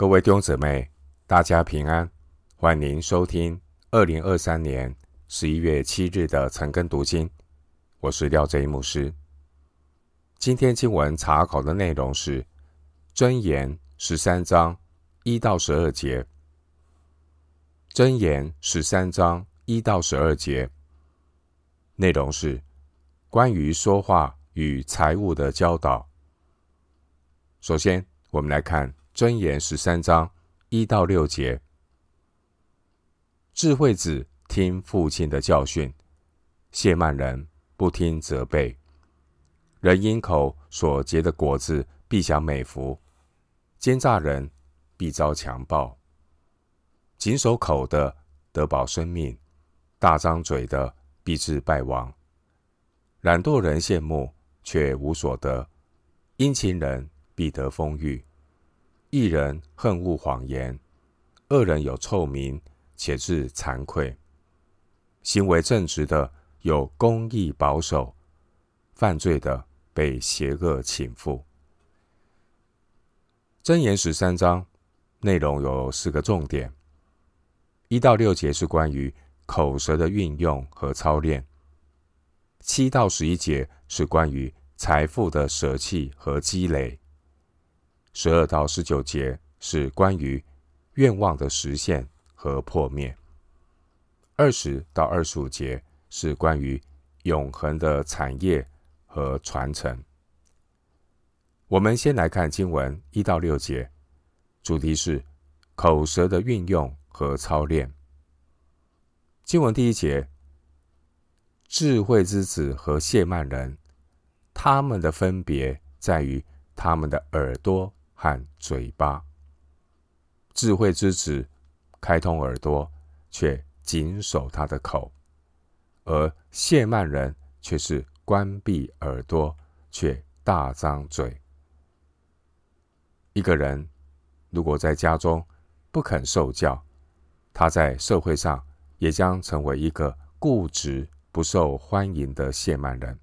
各位弟兄姊妹，大家平安，欢迎收听二零二三年十一月七日的晨更读经。我是廖哲一牧师。今天经文查考的内容是《箴言》十三章一到十二节，《箴言》十三章一到十二节内容是关于说话与财务的教导。首先，我们来看。箴言十三章一到六节：智慧子听父亲的教训，亵慢人不听责备。人因口所结的果子必享美福，奸诈人必遭强暴。谨守口的得保生命，大张嘴的必致败亡。懒惰人羡慕却无所得，殷勤人必得丰裕。一人恨恶谎言，恶人有臭名，且致惭愧。行为正直的有公义保守，犯罪的被邪恶侵覆。箴言十三章内容有四个重点：一到六节是关于口舌的运用和操练；七到十一节是关于财富的舍弃和积累。十二到十九节是关于愿望的实现和破灭，二十到二十五节是关于永恒的产业和传承。我们先来看经文一到六节，主题是口舌的运用和操练。经文第一节，智慧之子和谢曼人，他们的分别在于他们的耳朵。和嘴巴，智慧之子开通耳朵，却谨守他的口；而谢曼人却是关闭耳朵，却大张嘴。一个人如果在家中不肯受教，他在社会上也将成为一个固执、不受欢迎的谢曼人。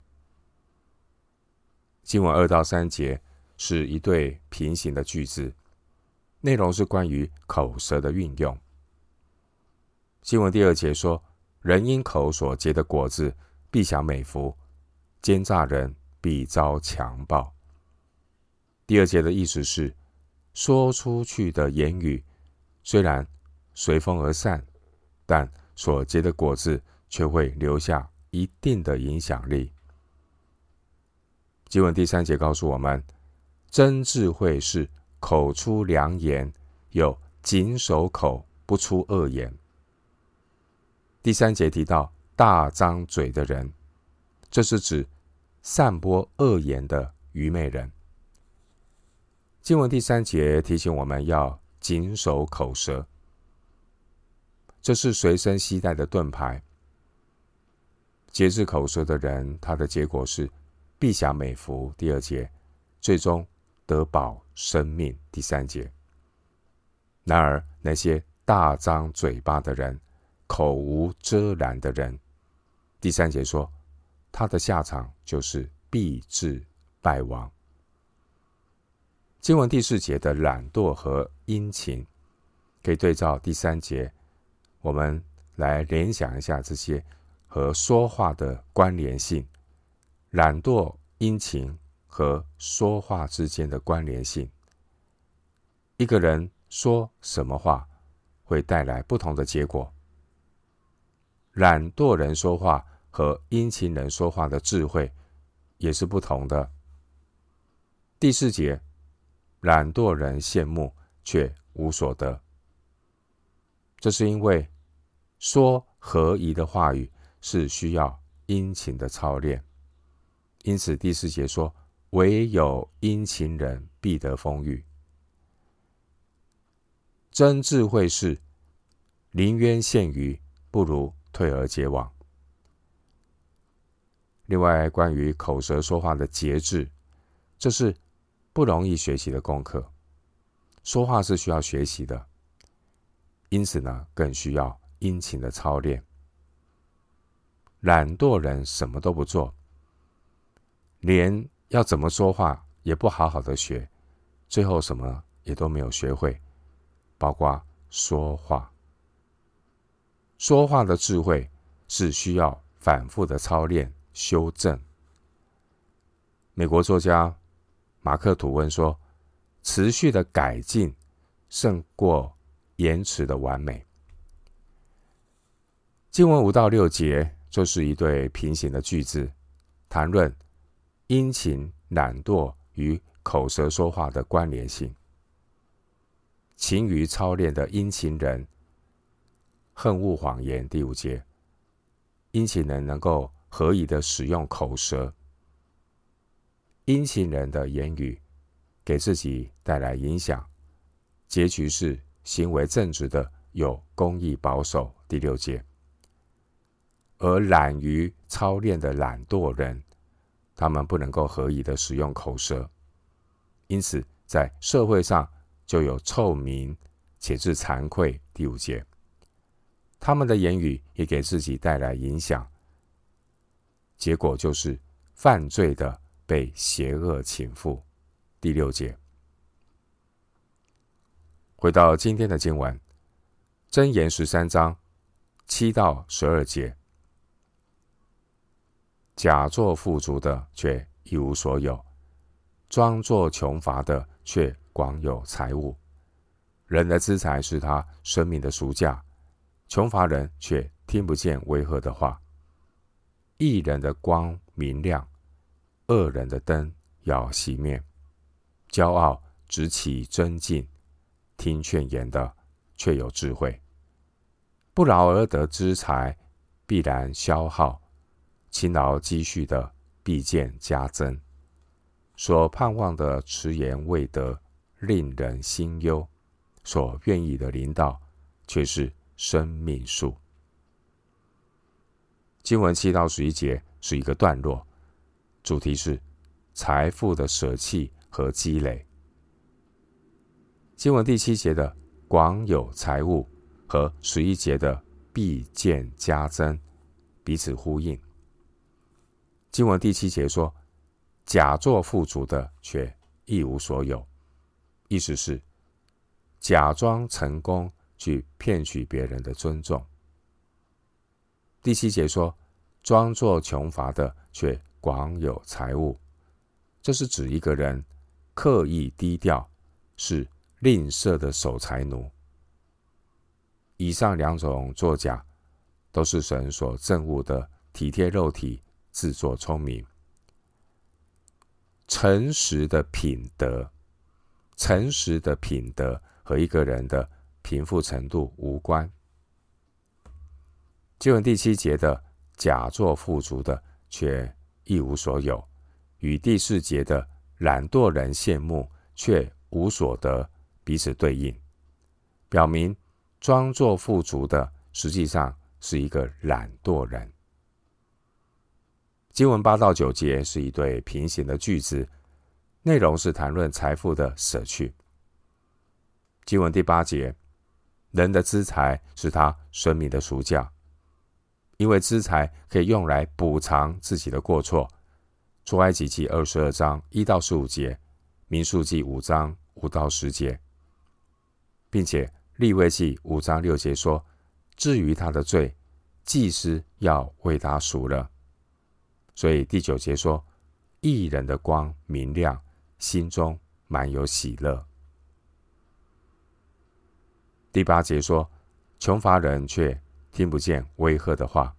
经文二到三节。是一对平行的句子，内容是关于口舌的运用。新闻第二节说：“人因口所结的果子必享美福，奸诈人必遭强暴。”第二节的意思是，说出去的言语虽然随风而散，但所结的果子却会留下一定的影响力。经文第三节告诉我们。真智慧是口出良言，有谨守口，不出恶言。第三节提到大张嘴的人，这是指散播恶言的愚昧人。经文第三节提醒我们要谨守口舌，这是随身携带的盾牌。节制口舌的人，他的结果是必享美福。第二节，最终。得保生命。第三节。然而，那些大张嘴巴的人，口无遮拦的人，第三节说，他的下场就是必致败亡。经文第四节的懒惰和殷勤，可以对照第三节，我们来联想一下这些和说话的关联性：懒惰、殷勤。和说话之间的关联性。一个人说什么话，会带来不同的结果。懒惰人说话和殷勤人说话的智慧也是不同的。第四节，懒惰人羡慕却无所得，这是因为说合宜的话语是需要殷勤的操练。因此，第四节说。唯有殷勤人必得丰裕。真智慧是临渊羡鱼，不如退而结网。另外，关于口舌说话的节制，这是不容易学习的功课。说话是需要学习的，因此呢，更需要殷勤的操练。懒惰人什么都不做，连。要怎么说话也不好好的学，最后什么也都没有学会，包括说话。说话的智慧是需要反复的操练、修正。美国作家马克·吐温说：“持续的改进胜过延迟的完美。”经文五到六节就是一对平行的句子，谈论殷勤、懒惰与口舌说话的关联性。勤于操练的殷勤人，恨恶谎言。第五节，殷勤人能够合宜的使用口舌。殷勤人的言语给自己带来影响，结局是行为正直的有公义保守。第六节。而懒于操练的懒惰人，他们不能够合宜的使用口舌，因此在社会上就有臭名，且致惭愧。第五节，他们的言语也给自己带来影响，结果就是犯罪的被邪恶侵覆。第六节，回到今天的经文，箴言十三章七到十二节。假作富足的，却一无所有；装作穷乏的，却广有财物。人的资财是他生命的赎价，穷乏人却听不见威吓的话。义人的光明亮，恶人的灯要熄灭。骄傲直起争竞，听劝言的却有智慧。不劳而得之财，必然消耗。勤劳积蓄的必见加增，所盼望的迟延未得，令人心忧；所愿意的领导，却是生命树。经文七到十一节是一个段落，主题是财富的舍弃和积累。经文第七节的广有财物和十一节的必见加增，彼此呼应。经文第七节说：“假作富足的，却一无所有。”意思是假装成功去骗取别人的尊重。第七节说：“装作穷乏的，却广有财物。”这是指一个人刻意低调，是吝啬的守财奴。以上两种作假，都是神所憎恶的体贴肉体。自作聪明，诚实的品德，诚实的品德和一个人的贫富程度无关。经文第七节的假作富足的，却一无所有，与第四节的懒惰人羡慕却无所得，彼此对应，表明装作富足的实际上是一个懒惰人。经文八到九节是一对平行的句子，内容是谈论财富的舍去。经文第八节，人的资财是他生命的赎价，因为资财可以用来补偿自己的过错。出埃及记二十二章一到十五节，民数记五章五到十节，并且利未记五章六节说，至于他的罪，祭司要为他赎了。所以第九节说，义人的光明亮，心中满有喜乐。第八节说，穷乏人却听不见威吓的话，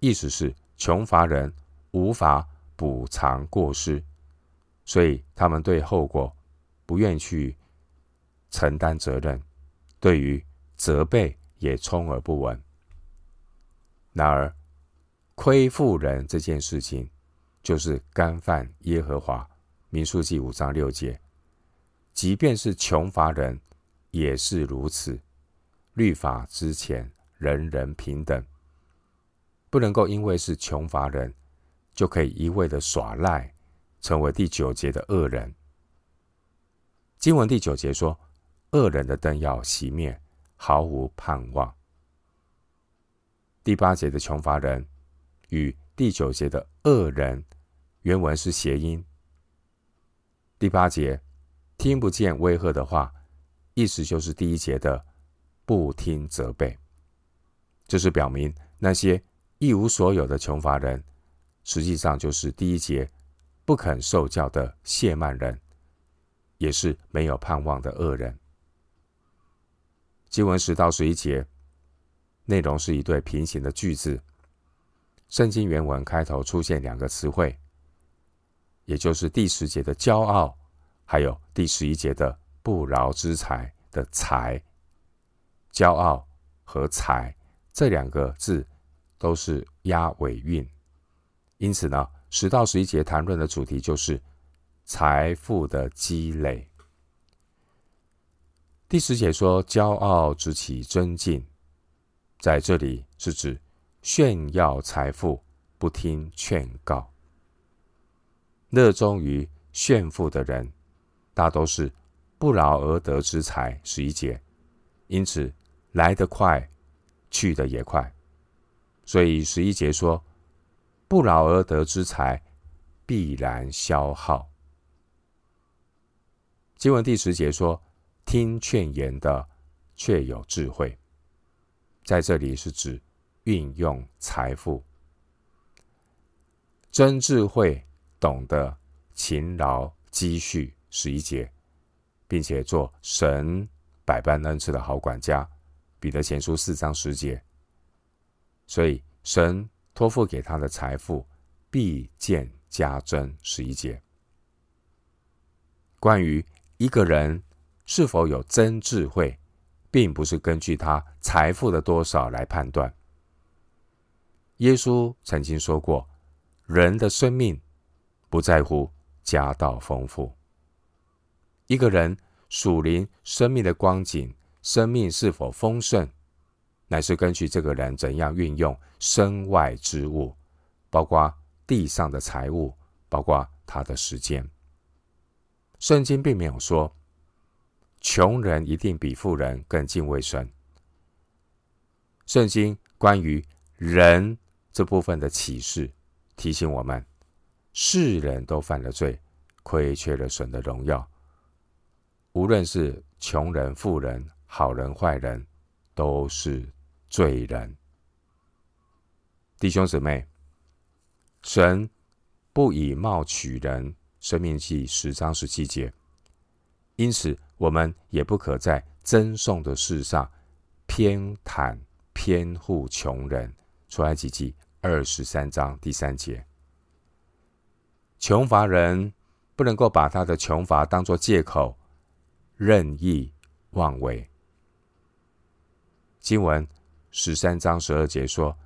意思是穷乏人无法补偿过失，所以他们对后果不愿去承担责任，对于责备也充耳不闻。然而，亏负人这件事情，就是干犯耶和华。民数记五章六节，即便是穷乏人，也是如此。律法之前，人人平等，不能够因为是穷乏人，就可以一味的耍赖，成为第九节的恶人。经文第九节说，恶人的灯要熄灭，毫无盼望。第八节的穷乏人。与第九节的恶人原文是谐音。第八节听不见威吓的话，意思就是第一节的不听责备，这是表明那些一无所有的穷乏人，实际上就是第一节不肯受教的谢曼人，也是没有盼望的恶人。经文十到十一节内容是一对平行的句子，圣经原文开头出现两个词汇，也就是第十节的骄傲，还有第十一节的不劳之财的财。骄傲和财这两个字都是押尾韵，因此呢，十到十一节谈论的主题就是财富的积累。第十节说：“骄傲直起尊敬，在这里是指炫耀财富，不听劝告。热衷于炫富的人，大都是不劳而得之财。十一节，因此来得快，去得也快。所以十一节说，不劳而得之财必然消耗。经文第十节说。”听劝言的，却有智慧，在这里是指运用财富，真智慧，懂得勤劳积蓄十一节，并且做神百般恩赐的好管家。彼得前书四章十节，所以神托付给他的财富必见加增十一节。关于一个人。是否有真智慧，并不是根据他财富的多少来判断。耶稣曾经说过：“人的生命不在乎家道丰富。一个人属灵生命的光景，生命是否丰盛，乃是根据这个人怎样运用身外之物，包括地上的财物，包括他的时间。圣经并没有说。”穷人一定比富人更敬畏神。圣经关于人这部分的启示提醒我们：世人都犯了罪，亏缺了神的荣耀。无论是穷人、富人、好人、坏人，都是罪人。弟兄姊妹，神不以貌取人，申命记十章十七节。因此，我们也不可在赠送的事上偏袒偏护穷人。出埃及记二十三章第三节，穷乏人不能够把他的穷乏当作借口，任意妄为。经文十三章十二节说：“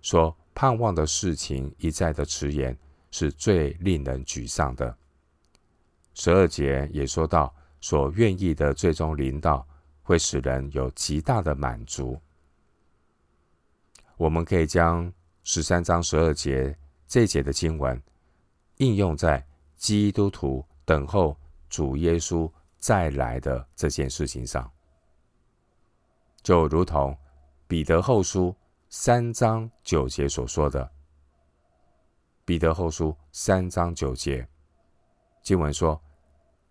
说盼望的事情一再的迟延，是最令人沮丧的。”十二节也说到。所愿意的最终临到，会使人有极大的满足。我们可以将十三章十二节这节的经文应用在基督徒等候主耶稣再来的这件事情上，就如同彼得后书三章九节所说的。彼得后书三章九节经文说。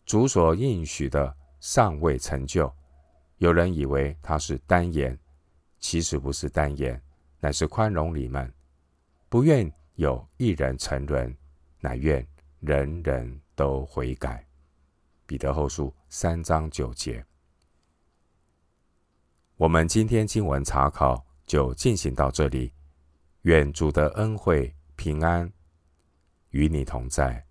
主所应许的尚未成就，有人以为他是单言，其实不是单言，乃是宽容你们，不愿有一人沉沦，乃愿人人都悔改。彼得后书三章九节。我们今天经文查考就进行到这里，愿主的恩惠平安与你同在。